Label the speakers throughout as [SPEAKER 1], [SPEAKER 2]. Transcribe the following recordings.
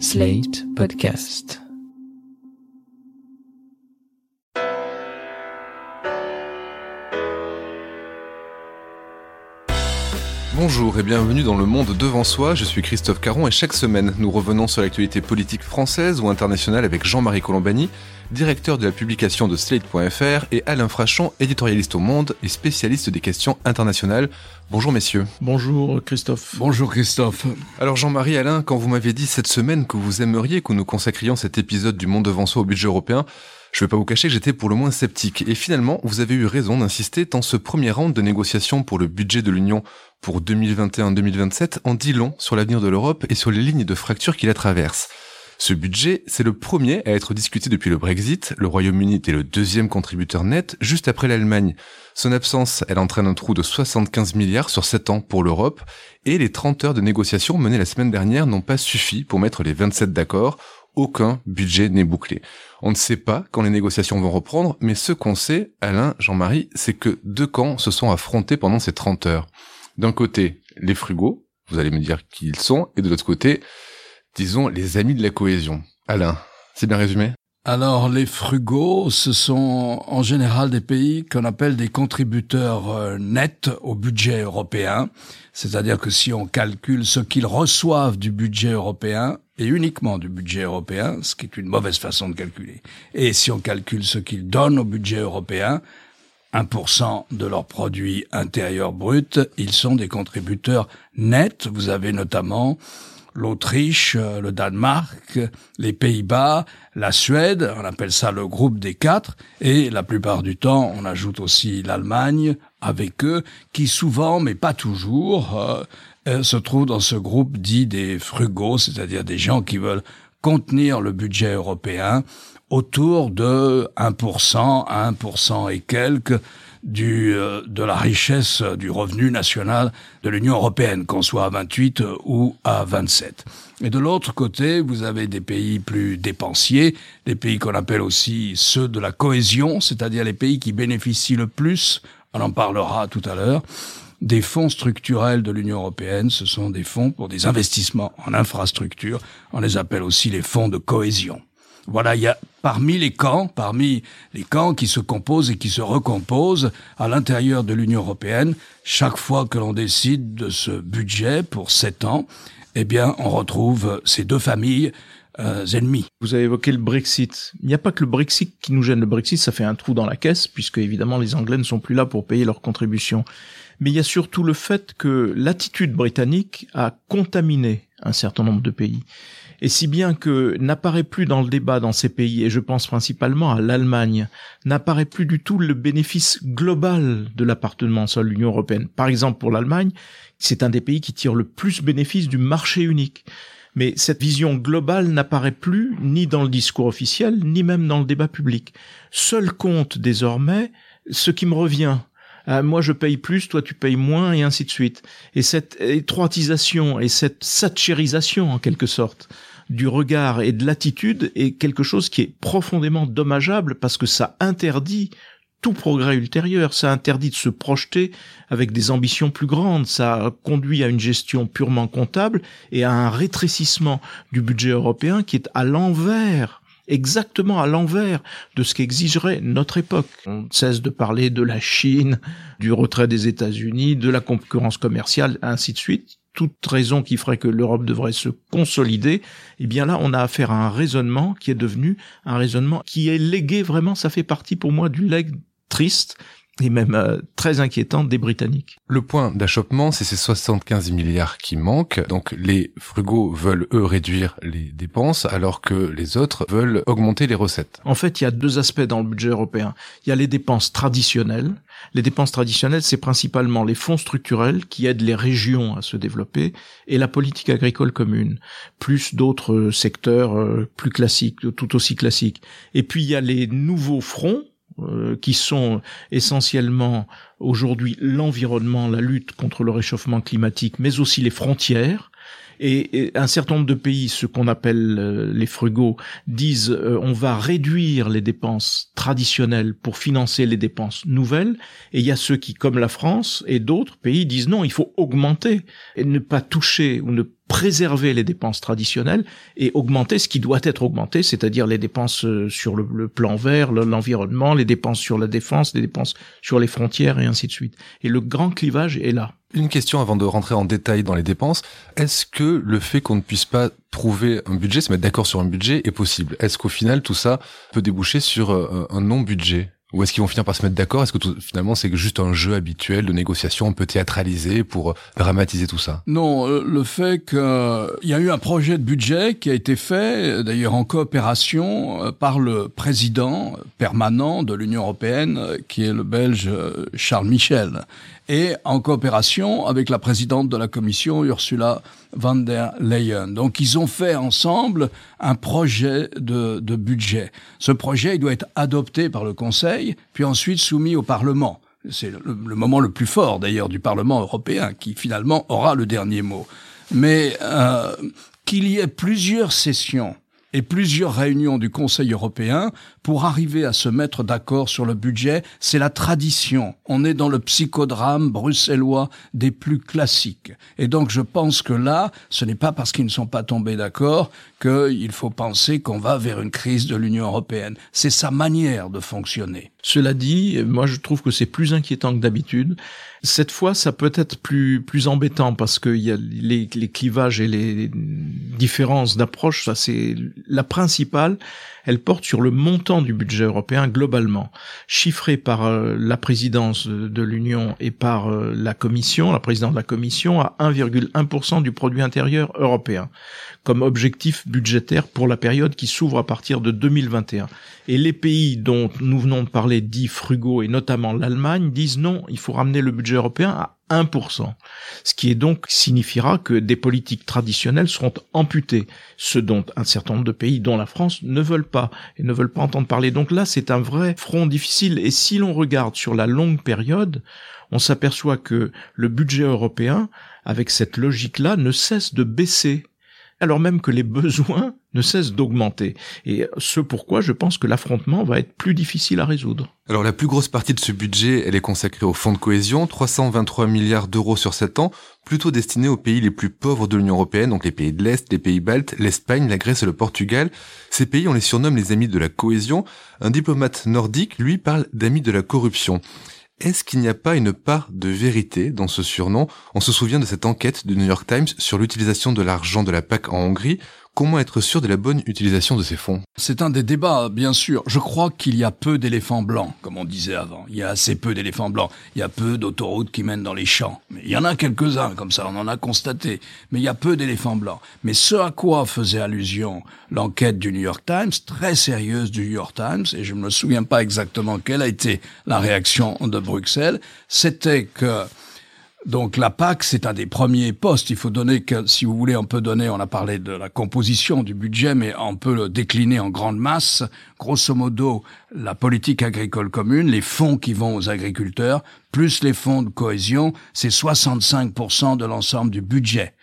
[SPEAKER 1] Slate Podcast.
[SPEAKER 2] Bonjour et bienvenue dans le monde devant soi, je suis Christophe Caron et chaque semaine nous revenons sur l'actualité politique française ou internationale avec Jean-Marie Colombani, directeur de la publication de Slate.fr et Alain Frachon, éditorialiste au Monde et spécialiste des questions internationales. Bonjour messieurs.
[SPEAKER 3] Bonjour Christophe.
[SPEAKER 4] Bonjour Christophe.
[SPEAKER 2] Alors Jean-Marie Alain, quand vous m'avez dit cette semaine que vous aimeriez que nous consacrions cet épisode du monde devant soi au budget européen, je ne vais pas vous cacher que j'étais pour le moins sceptique. Et finalement, vous avez eu raison d'insister tant ce premier round de négociations pour le budget de l'Union pour 2021-2027 en dit long sur l'avenir de l'Europe et sur les lignes de fracture qui la traversent. Ce budget, c'est le premier à être discuté depuis le Brexit. Le Royaume-Uni était le deuxième contributeur net, juste après l'Allemagne. Son absence, elle entraîne un trou de 75 milliards sur 7 ans pour l'Europe, et les 30 heures de négociations menées la semaine dernière n'ont pas suffi pour mettre les 27 d'accord. Aucun budget n'est bouclé. On ne sait pas quand les négociations vont reprendre, mais ce qu'on sait, Alain, Jean-Marie, c'est que deux camps se sont affrontés pendant ces 30 heures. D'un côté, les frugaux, vous allez me dire qui ils sont, et de l'autre côté, disons, les amis de la cohésion. Alain, c'est bien résumé?
[SPEAKER 4] Alors, les frugaux, ce sont en général des pays qu'on appelle des contributeurs euh, nets au budget européen. C'est-à-dire que si on calcule ce qu'ils reçoivent du budget européen, et uniquement du budget européen, ce qui est une mauvaise façon de calculer, et si on calcule ce qu'ils donnent au budget européen, 1% de leur produit intérieur brut, ils sont des contributeurs nets. Vous avez notamment l'Autriche, euh, le Danemark, les Pays-Bas, la Suède, on appelle ça le groupe des quatre, et la plupart du temps, on ajoute aussi l'Allemagne avec eux, qui souvent, mais pas toujours, euh, euh, se trouve dans ce groupe dit des frugaux, c'est-à-dire des gens qui veulent contenir le budget européen autour de 1% à 1% et quelques du, euh, de la richesse du revenu national de l'Union européenne, qu'on soit à 28 ou à 27. Et de l'autre côté, vous avez des pays plus dépensiers, des pays qu'on appelle aussi ceux de la cohésion, c'est-à-dire les pays qui bénéficient le plus, on en parlera tout à l'heure, des fonds structurels de l'Union européenne. Ce sont des fonds pour des investissements en infrastructure. On les appelle aussi les fonds de cohésion. Voilà, il y a parmi les camps, parmi les camps qui se composent et qui se recomposent à l'intérieur de l'Union européenne, chaque fois que l'on décide de ce budget pour sept ans, eh bien, on retrouve ces deux familles euh, ennemies.
[SPEAKER 3] Vous avez évoqué le Brexit. Il n'y a pas que le Brexit qui nous gêne. Le Brexit, ça fait un trou dans la caisse, puisque évidemment les Anglais ne sont plus là pour payer leurs contributions. Mais il y a surtout le fait que l'attitude britannique a contaminé un certain nombre de pays et si bien que n'apparaît plus dans le débat dans ces pays, et je pense principalement à l'Allemagne, n'apparaît plus du tout le bénéfice global de l'appartenance à l'Union européenne. Par exemple, pour l'Allemagne, c'est un des pays qui tire le plus bénéfice du marché unique. Mais cette vision globale n'apparaît plus ni dans le discours officiel, ni même dans le débat public. Seul compte désormais ce qui me revient, euh, moi je paye plus, toi tu payes moins, et ainsi de suite. Et cette étroitisation et cette satchérisation en quelque sorte du regard et de l'attitude est quelque chose qui est profondément dommageable parce que ça interdit tout progrès ultérieur, ça interdit de se projeter avec des ambitions plus grandes, ça conduit à une gestion purement comptable et à un rétrécissement du budget européen qui est à l'envers exactement à l'envers de ce qu'exigerait notre époque. On cesse de parler de la Chine, du retrait des États-Unis, de la concurrence commerciale, ainsi de suite. Toute raison qui ferait que l'Europe devrait se consolider, eh bien là, on a affaire à un raisonnement qui est devenu un raisonnement qui est légué. Vraiment, ça fait partie pour moi du legs triste et même euh, très inquiétante des Britanniques.
[SPEAKER 2] Le point d'achoppement, c'est ces 75 milliards qui manquent. Donc les frugaux veulent, eux, réduire les dépenses, alors que les autres veulent augmenter les recettes.
[SPEAKER 3] En fait, il y a deux aspects dans le budget européen. Il y a les dépenses traditionnelles. Les dépenses traditionnelles, c'est principalement les fonds structurels qui aident les régions à se développer et la politique agricole commune, plus d'autres secteurs euh, plus classiques, tout aussi classiques. Et puis il y a les nouveaux fronts euh, qui sont essentiellement aujourd'hui l'environnement, la lutte contre le réchauffement climatique, mais aussi les frontières. Et, un certain nombre de pays, ce qu'on appelle euh, les frugaux, disent euh, on va réduire les dépenses traditionnelles pour financer les dépenses nouvelles. Et il y a ceux qui, comme la France et d'autres pays, disent non, il faut augmenter et ne pas toucher ou ne préserver les dépenses traditionnelles et augmenter ce qui doit être augmenté, c'est-à-dire les dépenses euh, sur le, plan vert, l'environnement, les dépenses sur la défense, les dépenses sur les frontières et ainsi de suite. Et le grand clivage est là.
[SPEAKER 2] Une question avant de rentrer en détail dans les dépenses. Est-ce que le fait qu'on ne puisse pas trouver un budget, se mettre d'accord sur un budget est possible? Est-ce qu'au final tout ça peut déboucher sur euh, un non-budget? Ou est-ce qu'ils vont finir par se mettre d'accord? Est-ce que finalement c'est juste un jeu habituel de négociation un peu théâtralisé pour euh, dramatiser tout ça?
[SPEAKER 4] Non, euh, le fait qu'il y a eu un projet de budget qui a été fait, d'ailleurs en coopération, euh, par le président permanent de l'Union européenne, qui est le Belge Charles Michel et en coopération avec la présidente de la commission, Ursula von der Leyen. Donc ils ont fait ensemble un projet de budget. Ce projet il doit être adopté par le Conseil, puis ensuite soumis au Parlement. C'est le, moment le plus fort d'ailleurs du Parlement européen qui finalement aura le dernier mot. Mais euh, qu'il y ait plusieurs sessions et plusieurs réunions du Conseil européen pour arriver à se mettre d'accord sur le budget. C'est la tradition. On est dans le psychodrame bruxellois des plus classiques. Et donc je pense que là, ce n'est pas parce qu'ils ne sont pas tombés d'accord qu'il faut penser qu'on va vers une crise de l'Union européenne. C'est sa manière de fonctionner.
[SPEAKER 3] Cela dit, moi je trouve que c'est plus inquiétant que d'habitude. Cette fois, ça peut être plus plus embêtant parce qu'il y a les, les clivages et les différences d'approche. Ça, c'est la principale elle porte sur le montant du budget européen globalement, chiffré par euh, la présidence de l'Union et par euh, la Commission, la présidente de la Commission, à 1,1% du produit intérieur européen, comme objectif budgétaire pour la période qui s'ouvre à partir de 2021. Et les pays dont nous venons de parler, dits frugaux, et notamment l'Allemagne, disent non, il faut ramener le budget européen à 1%. Ce qui est donc signifiera que des politiques traditionnelles seront amputées, ce dont un certain nombre de pays, dont la France, ne veulent pas et ne veulent pas entendre parler. Donc là, c'est un vrai front difficile. Et si l'on regarde sur la longue période, on s'aperçoit que le budget européen, avec cette logique-là, ne cesse de baisser alors même que les besoins ne cessent d'augmenter. Et ce pourquoi je pense que l'affrontement va être plus difficile à résoudre.
[SPEAKER 2] Alors la plus grosse partie de ce budget, elle est consacrée au fonds de cohésion, 323 milliards d'euros sur 7 ans, plutôt destinés aux pays les plus pauvres de l'Union européenne, donc les pays de l'Est, les pays baltes, l'Espagne, la Grèce et le Portugal. Ces pays, on les surnomme les amis de la cohésion. Un diplomate nordique, lui, parle d'amis de la corruption. Est-ce qu'il n'y a pas une part de vérité dans ce surnom? On se souvient de cette enquête du New York Times sur l'utilisation de l'argent de la PAC en Hongrie, Comment être sûr de la bonne utilisation de ces fonds?
[SPEAKER 4] C'est un des débats, bien sûr. Je crois qu'il y a peu d'éléphants blancs, comme on disait avant. Il y a assez peu d'éléphants blancs. Il y a peu d'autoroutes qui mènent dans les champs. Mais il y en a quelques-uns, comme ça, on en a constaté. Mais il y a peu d'éléphants blancs. Mais ce à quoi faisait allusion l'enquête du New York Times, très sérieuse du New York Times, et je ne me souviens pas exactement quelle a été la réaction de Bruxelles, c'était que donc la PAC, c'est un des premiers postes. Il faut donner que, si vous voulez, on peut donner, on a parlé de la composition du budget, mais on peut le décliner en grande masse. Grosso modo, la politique agricole commune, les fonds qui vont aux agriculteurs, plus les fonds de cohésion, c'est 65% de l'ensemble du budget.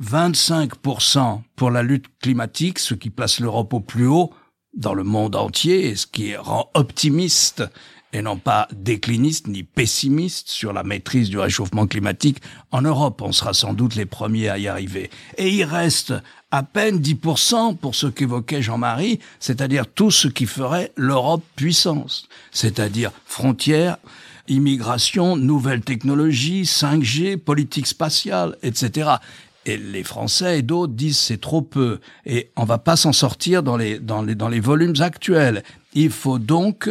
[SPEAKER 4] 25% pour la lutte climatique, ce qui place l'Europe au plus haut dans le monde entier et ce qui rend optimiste et non pas décliniste ni pessimiste sur la maîtrise du réchauffement climatique. En Europe, on sera sans doute les premiers à y arriver. Et il reste à peine 10% pour ce qu'évoquait Jean-Marie, c'est-à-dire tout ce qui ferait l'Europe puissance, c'est-à-dire frontières, immigration, nouvelles technologies, 5G, politique spatiale, etc. Et les Français et d'autres disent c'est trop peu et on va pas s'en sortir dans les, dans les, dans les volumes actuels. Il faut donc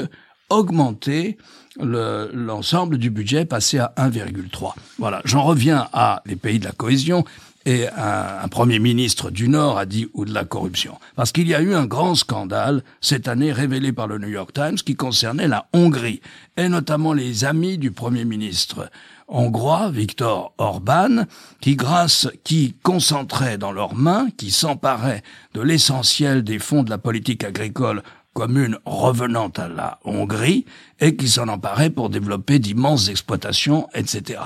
[SPEAKER 4] augmenter l'ensemble du budget, passé à 1,3. Voilà, j'en reviens à les pays de la cohésion et un, un, premier ministre du Nord a dit ou de la corruption. Parce qu'il y a eu un grand scandale cette année révélé par le New York Times qui concernait la Hongrie et notamment les amis du premier ministre hongrois, Viktor Orban, qui grâce, qui concentrait dans leurs mains, qui s'emparait de l'essentiel des fonds de la politique agricole commune revenant à la Hongrie et qui s'en emparait pour développer d'immenses exploitations, etc.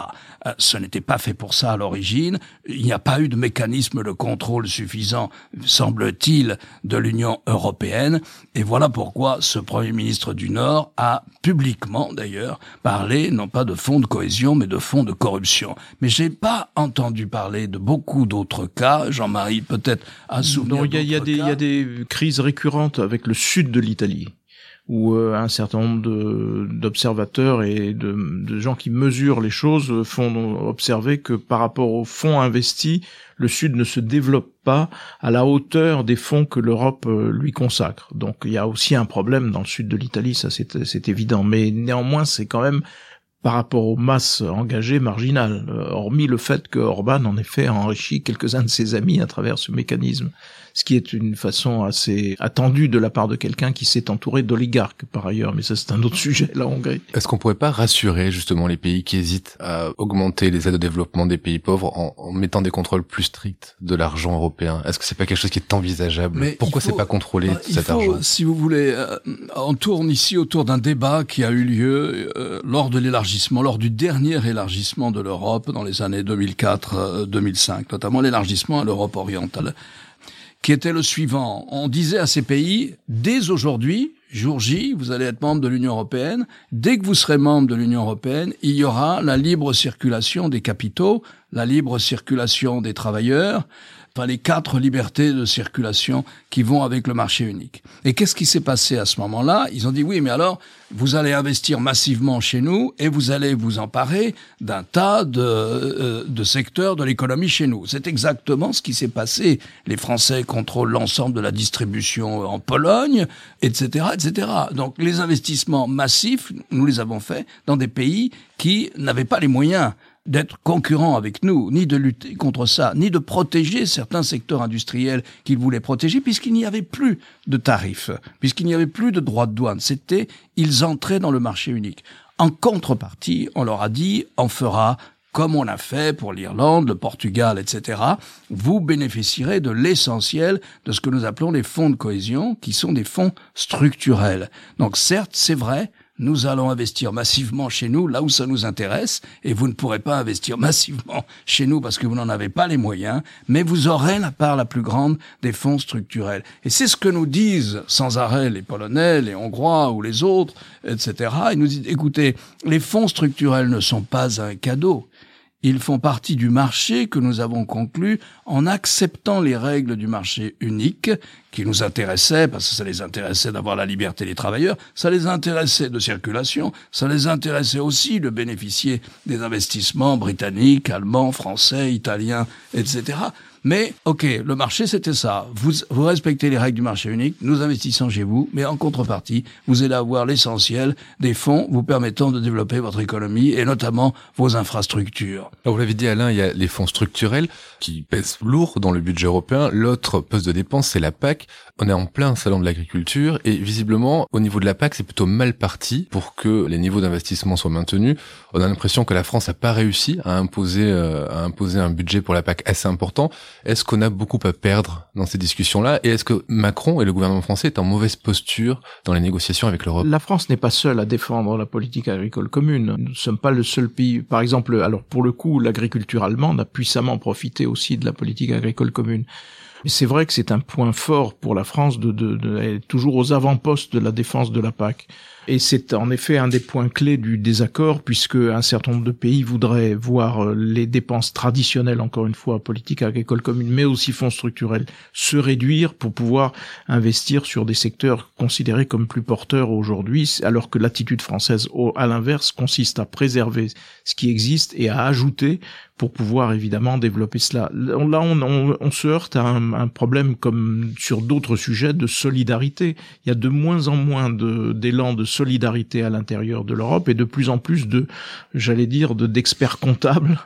[SPEAKER 4] Euh, ce n'était pas fait pour ça à l'origine. Il n'y a pas eu de mécanisme de contrôle suffisant, semble-t-il, de l'Union européenne. Et voilà pourquoi ce Premier ministre du Nord a publiquement, d'ailleurs, parlé non pas de fonds de cohésion, mais de fonds de corruption. Mais j'ai pas entendu parler de beaucoup d'autres cas. Jean-Marie, peut-être, a souvenir
[SPEAKER 3] Non, il y a, il y a des, il y a des crises récurrentes avec le sud de l'Italie où euh, un certain nombre d'observateurs et de, gens qui mesurent les choses font observer que par rapport aux fonds investis, le Sud ne se développe pas à la hauteur des fonds que l'Europe euh, lui consacre. Donc il y a aussi un problème dans le sud de l'Italie, ça c'est évident. Mais néanmoins, c'est quand même par rapport aux masses engagées marginales, euh, hormis le fait que Orban en effet a enrichi quelques-uns de ses amis à travers ce mécanisme, ce qui est une façon assez attendue de la part de quelqu'un qui s'est entouré d'oligarques par ailleurs, mais ça c'est un autre sujet, la Hongrie.
[SPEAKER 2] Est-ce qu'on pourrait pas rassurer justement les pays qui hésitent à augmenter les aides au développement des pays pauvres en, en mettant des contrôles plus stricts de l'argent européen? Est-ce que c'est pas quelque chose qui est envisageable?
[SPEAKER 4] Mais
[SPEAKER 2] Pourquoi
[SPEAKER 4] faut-
[SPEAKER 2] c'est pas contrôlé
[SPEAKER 4] Bah, il
[SPEAKER 2] cet
[SPEAKER 4] faut,
[SPEAKER 2] argent?
[SPEAKER 4] Si vous voulez, euh, on tourne ici autour d'un débat qui a eu lieu euh, lors de l'élargissement, lors du dernier élargissement de l'Europe dans les années 2004-2005, notamment l'élargissement à l'Europe orientale, qui était le suivant. On disait à ces pays, dès aujourd'hui, jour J, vous allez être membre de l'Union européenne. Dès que vous serez membre de l'Union européenne, il y aura la libre circulation des capitaux, la libre circulation des travailleurs, les quatre libertés de circulation qui vont avec le marché unique. Et qu'est-ce qui s'est passé à ce moment-là? Ils ont dit oui, mais alors vous allez investir massivement chez nous et vous allez vous emparer d'un tas de, euh, de secteurs de l'économie chez nous. C'est exactement ce qui s'est passé. Les Français contrôlent l'ensemble de la distribution en Pologne, etc., etc. Donc les investissements massifs, nous les avons faits dans des pays qui n'avaient pas les moyens d'être concurrents avec nous, ni de lutter contre ça, ni de protéger certains secteurs industriels qu'ils voulaient protéger, puisqu'il n'y avait plus de tarifs, puisqu'il n'y avait plus de droits de douane. C'était, ils entraient dans le marché unique. En contrepartie, on leur a dit, on fera comme on a fait pour l'Irlande, le Portugal, etc., vous bénéficierez de l'essentiel de ce que nous appelons les fonds de cohésion, qui sont des fonds structurels. Donc certes, c'est vrai, nous allons investir massivement chez nous, là où ça nous intéresse, et vous ne pourrez pas investir massivement chez nous parce que vous n'en avez pas les moyens, mais vous aurez la part la plus grande des fonds structurels. Et c'est ce que nous disent sans arrêt les Polonais, les Hongrois ou les autres, etc. Ils nous disent, écoutez, les fonds structurels ne sont pas un cadeau. Ils font partie du marché que nous avons conclu en acceptant les règles du marché unique qui nous intéressaient, parce que ça les intéressait d'avoir la liberté des travailleurs, ça les intéressait de circulation, ça les intéressait aussi de bénéficier des investissements britanniques, allemands, français, italiens, etc. Mais, ok, le marché, c'était ça. Vous, vous respectez les règles du marché unique, nous investissons chez vous, mais en contrepartie, vous allez avoir l'essentiel des fonds vous permettant de développer votre économie et notamment vos infrastructures.
[SPEAKER 2] Alors, vous l'avez dit Alain, il y a les fonds structurels qui pèsent lourd dans le budget européen. L'autre poste de dépense, c'est la PAC. On est en plein salon de l'agriculture et visiblement, au niveau de la PAC, c'est plutôt mal parti pour que les niveaux d'investissement soient maintenus. On a l'impression que la France n'a pas réussi à imposer, euh, à imposer un budget pour la PAC assez important. Est-ce qu'on a beaucoup à perdre dans ces discussions-là Et est-ce que Macron et le gouvernement français est en mauvaise posture dans les négociations avec l'Europe?
[SPEAKER 3] La France n'est pas seule à défendre la politique agricole commune. Nous ne sommes pas le seul pays. Par exemple, alors pour le coup, l'agriculture allemande a puissamment profité aussi de la politique agricole commune. C'est vrai que c'est un point fort pour la France de, de, de être toujours aux avant-postes de la défense de la PAC. Et c'est en effet un des points clés du désaccord, puisque un certain nombre de pays voudraient voir euh, les dépenses traditionnelles, encore une fois, politique agricole commune, mais aussi fonds structurels, se réduire pour pouvoir investir sur des secteurs considérés comme plus porteurs aujourd'hui, alors que l'attitude française, à l'inverse, consiste à préserver ce qui existe et à ajouter pour pouvoir évidemment développer cela. Là, on, se heurte à un, problème comme sur d'autres sujets de solidarité. Il y a de moins en moins d'élan de, solidarité à l'intérieur de l'Europe et de plus en plus de, j'allais dire, de d'experts comptables,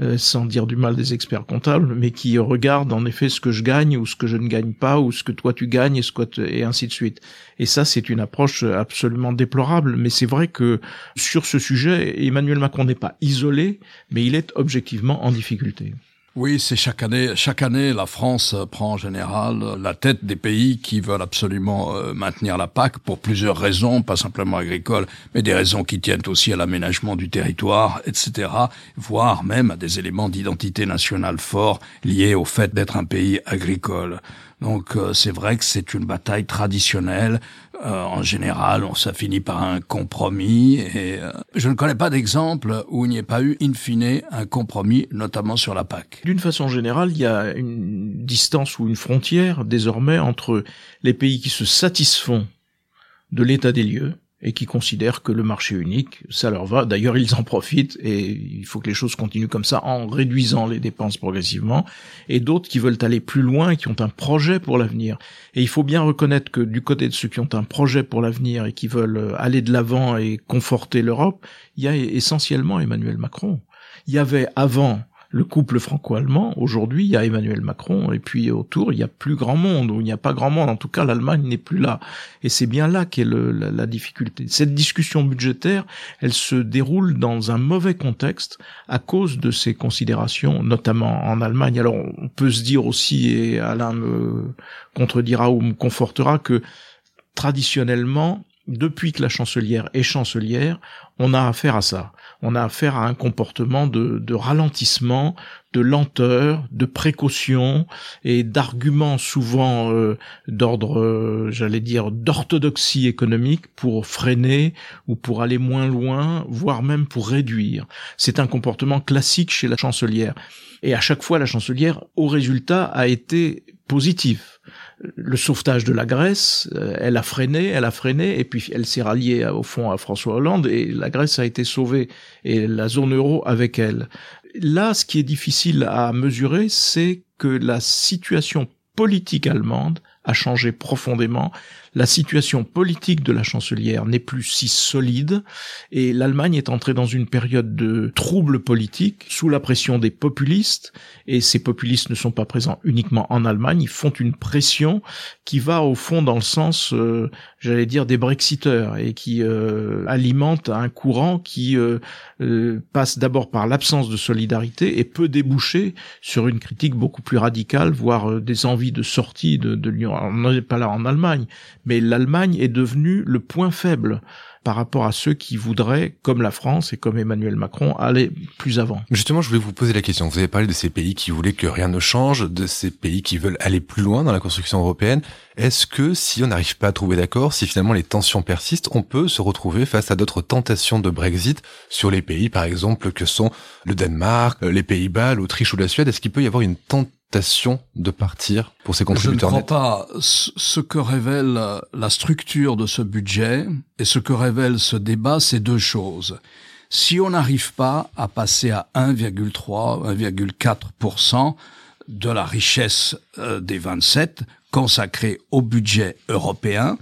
[SPEAKER 3] euh, sans dire du mal des experts comptables, mais qui regardent en effet ce que je gagne ou ce que je ne gagne pas ou ce que toi tu gagnes et ce que t- et ainsi de suite. Et ça, c'est une approche absolument déplorable. Mais c'est vrai que sur ce sujet, Emmanuel Macron n'est pas isolé, mais il est objectivement en difficulté.
[SPEAKER 4] Oui, c'est chaque année. Chaque année, la France prend en général la tête des pays qui veulent absolument euh, maintenir la PAC pour plusieurs raisons, pas simplement agricoles, mais des raisons qui tiennent aussi à l'aménagement du territoire, etc., voire même à des éléments d'identité nationale forts liés au fait d'être un pays agricole. Donc euh, c'est vrai que c'est une bataille traditionnelle. Euh, en général, on, ça finit par un compromis. Et euh, je ne connais pas d'exemple où il n'y ait pas eu, in fine, un compromis, notamment sur la PAC.
[SPEAKER 3] D'une façon générale, il y a une distance ou une frontière désormais entre les pays qui se satisfont de l'état des lieux et qui considèrent que le marché unique, ça leur va. D'ailleurs, ils en profitent et il faut que les choses continuent comme ça en réduisant les dépenses progressivement. Et d'autres qui veulent aller plus loin qui ont un projet pour l'avenir. Et il faut bien reconnaître que du côté de ceux qui ont un projet pour l'avenir et qui veulent aller de l'avant et conforter l'Europe, il y a essentiellement Emmanuel Macron. Il y avait avant le couple franco-allemand, aujourd'hui, il y a Emmanuel Macron, et puis autour, il y a plus grand monde, ou il n'y a pas grand monde, en tout cas, l'Allemagne n'est plus là. Et c'est bien là qu'est la, la, difficulté. Cette discussion budgétaire, elle se déroule dans un mauvais contexte à cause de ces considérations, notamment en Allemagne. Alors, on peut se dire aussi, et Alain me contredira ou me confortera, que traditionnellement, depuis que la chancelière est chancelière, on a affaire à ça on a affaire à un comportement de, ralentissement, de lenteur, de précaution et d'arguments souvent euh, d'ordre, euh, j'allais dire, d'orthodoxie économique pour freiner ou pour aller moins loin, voire même pour réduire. C'est un comportement classique chez la chancelière. Et à chaque fois, la chancelière, au résultat, a été positif le sauvetage de la Grèce, euh, elle a freiné, elle a freiné, et puis elle s'est ralliée au fond à François Hollande, et la Grèce a été sauvée, et la zone euro avec elle. Là, ce qui est difficile à mesurer, c'est que la situation politique allemande a changé profondément la situation politique de la chancelière n'est plus si solide et l'Allemagne est entrée dans une période de trouble politique sous la pression des populistes et ces populistes ne sont pas présents uniquement en Allemagne, ils font une pression qui va au fond dans le sens, euh, j'allais dire, des brexiteurs et qui euh, alimente un courant qui euh, passe d'abord par l'absence de solidarité et peut déboucher sur une critique beaucoup plus radicale, voire des envies de sortie de l'Union. On n'est pas là en Allemagne, mais l'Allemagne est devenue le point faible par rapport à ceux qui voudraient, comme la France et comme Emmanuel Macron, aller plus avant.
[SPEAKER 2] Justement, je voulais vous poser la question. Vous avez parlé de ces pays qui voulaient que rien ne change, de ces pays qui veulent aller plus loin dans la construction européenne. Est-ce que si on n'arrive pas à trouver d'accord, si finalement les tensions persistent, on peut se retrouver face à d'autres tentations de Brexit sur les pays, par exemple, que sont le Danemark, les Pays-Bas, l'Autriche ou la Suède? Est-ce qu'il peut y avoir une tentation de partir pour ces contributeurs
[SPEAKER 4] Je ne crois pas. Ce que révèle la structure de ce budget et ce que révèle ce débat, c'est deux choses. Si on n'arrive pas à passer à 1,3, 1,4% de la richesse euh, des 27 consacrée au budget européen,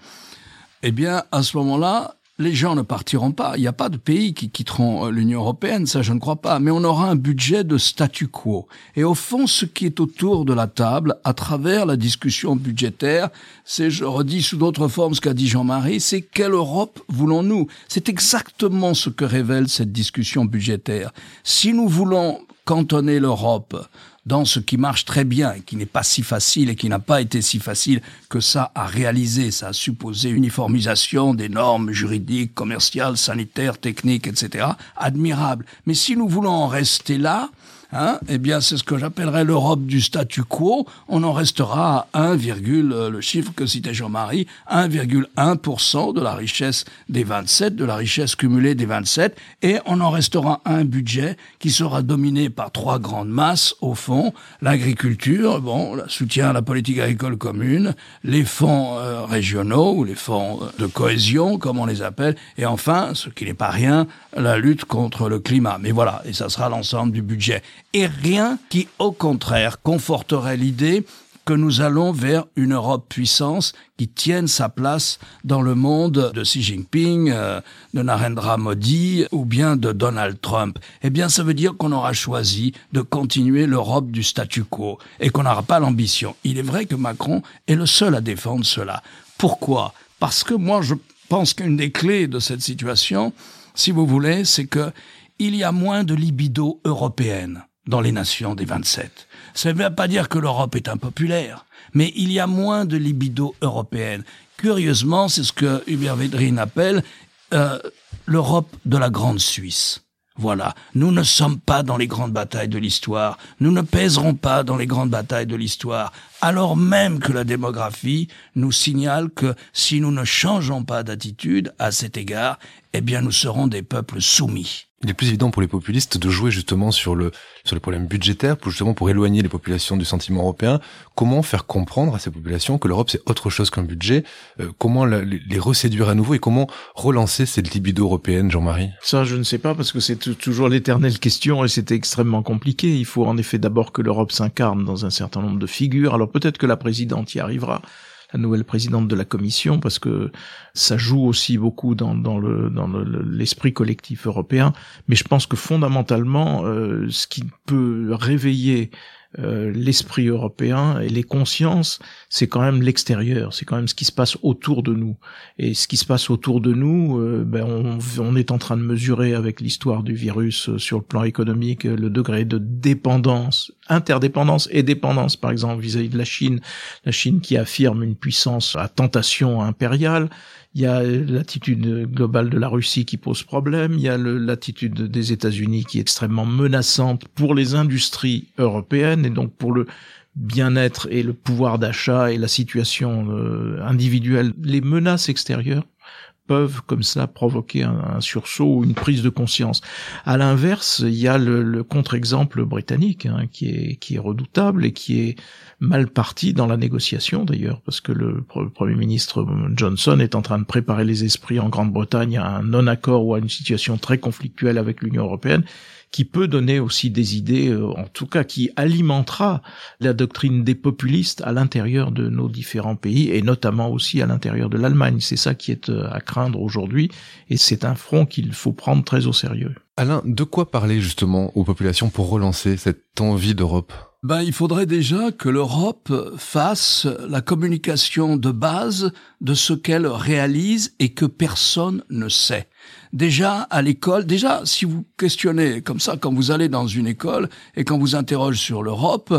[SPEAKER 4] eh bien, à ce moment-là, les gens ne partiront pas. Il n'y a pas de pays qui quitteront euh, l'Union européenne, ça je ne crois pas. Mais on aura un budget de statu quo. Et au fond, ce qui est autour de la table, à travers la discussion budgétaire, c'est, je redis sous d'autres formes ce qu'a dit Jean-Marie, c'est quelle Europe voulons-nous? C'est exactement ce que révèle cette discussion budgétaire. Si nous voulons cantonner l'Europe dans ce qui marche très bien et qui n'est pas si facile et qui n'a pas été si facile que ça à réaliser. Ça a supposé uniformisation des normes juridiques, commerciales, sanitaires, techniques, etc. Admirable. Mais si nous voulons en rester là, Hein, eh bien, c'est ce que j'appellerais l'Europe du statu quo. On en restera à 1, euh, le chiffre que citait Jean-Marie, 1,1% de la richesse des 27, de la richesse cumulée des 27, et on en restera un budget qui sera dominé par trois grandes masses, au fond, l'agriculture, bon, le soutien à la politique agricole commune, les fonds euh, régionaux, ou les fonds euh, de cohésion, comme on les appelle, et enfin, ce qui n'est pas rien, la lutte contre le climat. Mais voilà, et ça sera l'ensemble du budget et rien qui, au contraire, conforterait l'idée que nous allons vers une Europe puissance qui tienne sa place dans le monde de Xi Jinping, euh, de Narendra Modi ou bien de Donald Trump. Eh bien, ça veut dire qu'on aura choisi de continuer l'Europe du statu quo et qu'on n'aura pas l'ambition. Il est vrai que Macron est le seul à défendre cela. Pourquoi? Parce que moi, je pense qu'une des clés de cette situation, si vous voulez, c'est que il y a moins de libido européenne. Dans les nations des 27. Ça ne veut pas dire que l'Europe est impopulaire, mais il y a moins de libido européenne. Curieusement, c'est ce que Hubert Védrine appelle euh, l'Europe de la Grande Suisse. Voilà, nous ne sommes pas dans les grandes batailles de l'histoire, nous ne pèserons pas dans les grandes batailles de l'histoire, alors même que la démographie nous signale que si nous ne changeons pas d'attitude à cet égard, eh bien nous serons des peuples soumis.
[SPEAKER 2] Il est plus évident pour les populistes de jouer justement sur le sur les problèmes budgétaires, pour justement pour éloigner les populations du sentiment européen. Comment faire comprendre à ces populations que l'Europe c'est autre chose qu'un budget? Euh, Comment les, les reséduire à nouveau et comment relancer cette libido européenne, Jean-Marie?
[SPEAKER 3] Ça, je ne sais pas parce que c'est toujours l'éternelle question et c'est extrêmement compliqué. Il faut en effet d'abord que l'Europe s'incarne dans un certain nombre de figures. Alors peut-être que la présidente y arrivera la nouvelle présidente de la commission parce que ça joue aussi beaucoup dans, dans le dans l'esprit collectif européen mais je pense que fondamentalement euh, ce qui peut réveiller euh, l'esprit européen et les consciences, c'est quand même l'extérieur, c'est quand même ce qui se passe autour de nous. Et ce qui se passe autour de nous, euh, ben on, est en train de mesurer avec l'histoire du virus euh, sur le plan économique le degré de dépendance, interdépendance et dépendance, par exemple vis-à-vis -vis de la Chine, la Chine qui affirme une puissance à tentation impériale, il y a l'attitude globale de la Russie qui pose problème, il y a l'attitude des États-Unis qui est extrêmement menaçante pour les industries européennes et donc pour le bien-être et le pouvoir d'achat et la situation euh, individuelle, les menaces extérieures peuvent comme ça provoquer un, sursaut ou une prise de conscience. À l'inverse, il y a le, contre-exemple britannique hein, qui est qui est redoutable et qui est mal parti dans la négociation d'ailleurs, parce que le Premier ministre Johnson est en train de préparer les esprits en Grande-Bretagne à un non-accord ou à une situation très conflictuelle avec l'Union européenne qui peut donner aussi des idées, euh, en tout cas qui alimentera la doctrine des populistes à l'intérieur de nos différents pays et notamment aussi à l'intérieur de l'Allemagne. C'est ça qui est euh, à craindre aujourd'hui et c'est un front qu'il faut prendre très au sérieux.
[SPEAKER 2] Alain, de quoi parler justement aux populations pour relancer cette envie d'Europe?
[SPEAKER 4] Ben, il faudrait déjà que l'Europe fasse la communication de base de ce qu'elle réalise et que personne ne sait. Déjà à l'école, déjà si vous questionnez comme ça quand vous allez dans une école et quand vous interrogez sur l'Europe,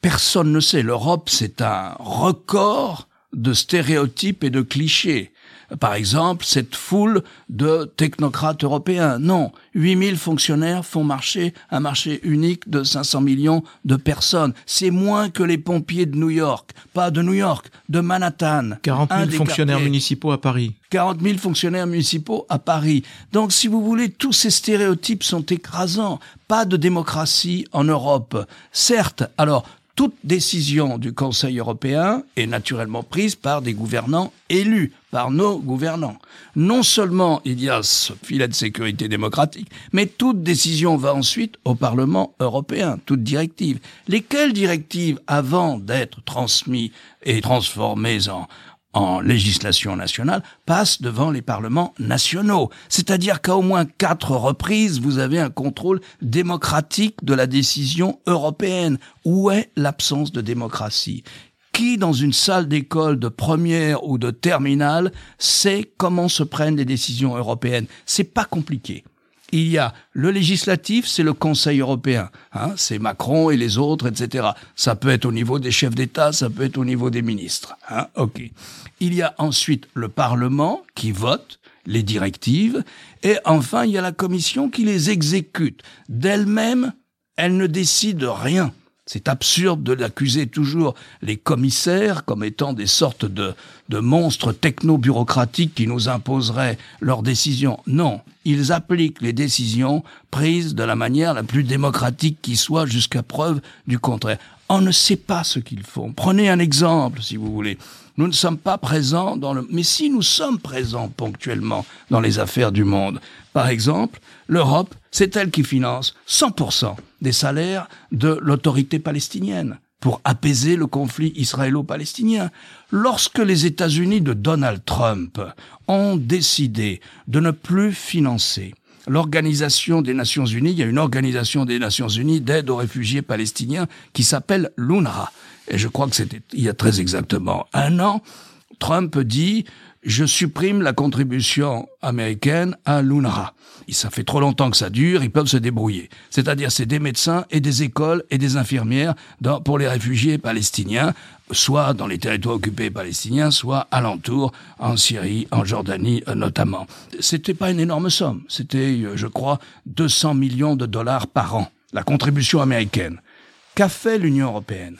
[SPEAKER 4] personne ne sait. L'Europe, c'est un record de stéréotypes et de clichés par exemple, cette foule de technocrates européens. Non, 8000 fonctionnaires font marcher un marché unique de 500 millions de personnes. C'est moins que les pompiers de New York. Pas de New York, de Manhattan.
[SPEAKER 3] 40 000 fonctionnaires municipaux à Paris.
[SPEAKER 4] 40 000 fonctionnaires municipaux à Paris. Donc, si vous voulez, tous ces stéréotypes sont écrasants. Pas de démocratie en Europe. Certes, alors, toute décision du Conseil européen est naturellement prise par des gouvernants élus, par nos gouvernants. Non seulement il y a ce filet de sécurité démocratique, mais toute décision va ensuite au Parlement européen, toute directive. Lesquelles directives, avant d'être transmises et transformées en, en législation nationale passe devant les parlements nationaux? C'est-à-dire qu'à au moins quatre reprises, vous avez un contrôle démocratique de la décision européenne. Où est l'absence de démocratie? Qui, dans une salle d'école de première ou de terminale, sait comment se prennent les décisions européennes C'est pas compliqué il y a le législatif, c'est le Conseil européen, hein, c'est Macron et les autres, etc. Ça peut être au niveau des chefs d'État, ça peut être au niveau des ministres. Hein, ok. Il y a ensuite le Parlement qui vote les directives, et enfin il y a la Commission qui les exécute. D'elle-même, elle ne décide rien. C'est absurde de l'accuser toujours les commissaires comme étant des sortes de, de monstres techno-bureaucratiques qui nous imposeraient leurs décisions. Non, ils appliquent les décisions prises de la manière la plus démocratique qui soit jusqu'à preuve du contraire. On ne sait pas ce qu'ils font. Prenez un exemple, si vous voulez. Nous ne sommes pas présents dans le... Mais si nous sommes présents ponctuellement dans les affaires du monde, par exemple, l'Europe, c'est elle qui finance 100% des salaires de l'autorité palestinienne pour apaiser le conflit israélo-palestinien. Lorsque les États-Unis de Donald Trump ont décidé de ne plus financer l'Organisation des Nations Unies, il y a une organisation des Nations Unies d'aide aux réfugiés palestiniens qui s'appelle l'UNRWA. Et je crois que c'était il y a très exactement un an, Trump dit je supprime la contribution américaine à l'UNRWA. Ça fait trop longtemps que ça dure, ils peuvent se débrouiller. C'est-à-dire, c'est des médecins et des écoles et des infirmières pour les réfugiés palestiniens, soit dans les territoires occupés palestiniens, soit alentour, en Syrie, en Jordanie euh, notamment. C'était pas une énorme somme. C'était, euh, je crois, 200 millions de dollars par an, la contribution américaine. Qu'a fait l'Union européenne?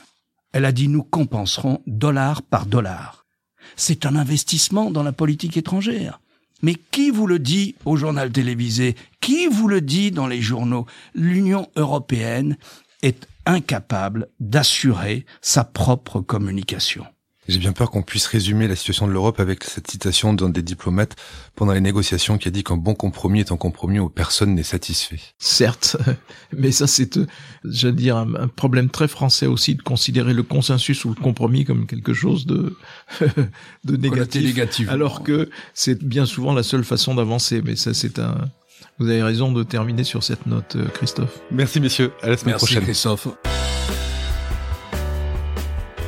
[SPEAKER 4] Elle a dit nous compenserons dollar par dollar c'est un investissement dans la politique étrangère. Mais qui vous le dit au journal télévisé? Qui vous le dit dans les journaux? L'Union européenne est incapable d'assurer sa propre communication.
[SPEAKER 2] J'ai bien peur qu'on puisse résumer la situation de l'Europe avec cette citation d'un des diplomates pendant les négociations qui a dit qu'un bon compromis est un compromis où personne n'est satisfait.
[SPEAKER 3] Certes, mais ça c'est, euh, j'allais dire, un, problème très français aussi de considérer le consensus ou le compromis comme quelque chose de, de négatif, alors que c'est bien souvent la seule façon d'avancer. Mais ça c'est un, vous avez raison de terminer sur cette note, euh, Christophe.
[SPEAKER 2] Merci messieurs, à la semaine
[SPEAKER 4] Merci
[SPEAKER 2] prochaine.
[SPEAKER 4] Christophe.